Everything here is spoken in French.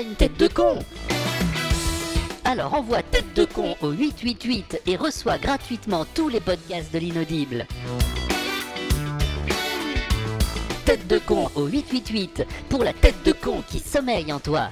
une tête de con Alors envoie tête de con au 888 et reçois gratuitement tous les podcasts de l'inaudible. Tête de con au 888 pour la tête de con qui sommeille en toi.